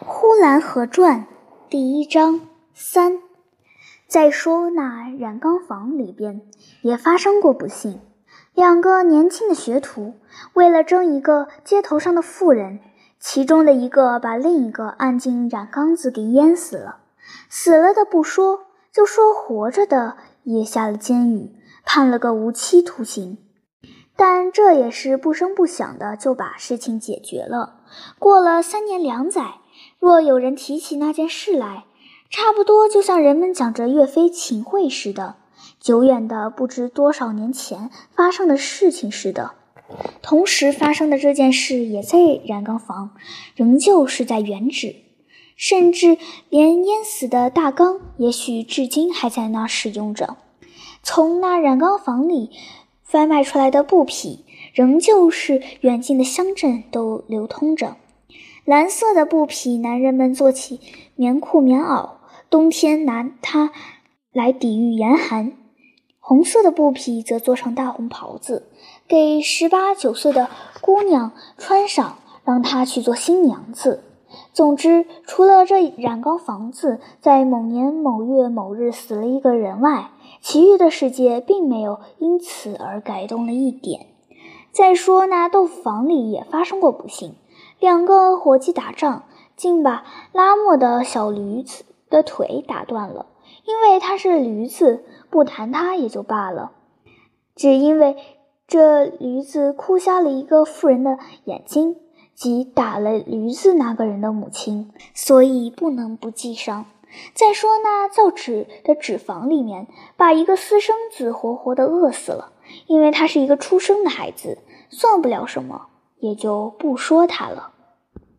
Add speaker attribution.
Speaker 1: 《呼兰河传》第一章三。再说那染缸房里边也发生过不幸，两个年轻的学徒为了争一个街头上的妇人，其中的一个把另一个按进染缸子给淹死了。死了的不说，就说活着的也下了监狱，判了个无期徒刑。但这也是不声不响的就把事情解决了。过了三年两载。若有人提起那件事来，差不多就像人们讲着岳飞秦桧似的，久远的不知多少年前发生的事情似的。同时发生的这件事也在染缸房，仍旧是在原址，甚至连淹死的大缸，也许至今还在那使用着。从那染缸房里贩卖出来的布匹，仍旧是远近的乡镇都流通着。蓝色的布匹，男人们做起棉裤、棉袄，冬天拿它来抵御严寒；红色的布匹则做成大红袍子，给十八九岁的姑娘穿上，让她去做新娘子。总之，除了这染缸房子在某年某月某日死了一个人外，其余的世界并没有因此而改动了一点。再说，那豆腐房里也发生过不幸。两个伙计打仗，竟把拉磨的小驴子的腿打断了。因为他是驴子，不弹他也就罢了，只因为这驴子哭瞎了一个妇人的眼睛，即打了驴子那个人的母亲，所以不能不记上。再说那造纸的纸房里面，把一个私生子活活的饿死了，因为他是一个出生的孩子，算不了什么。也就不说他了。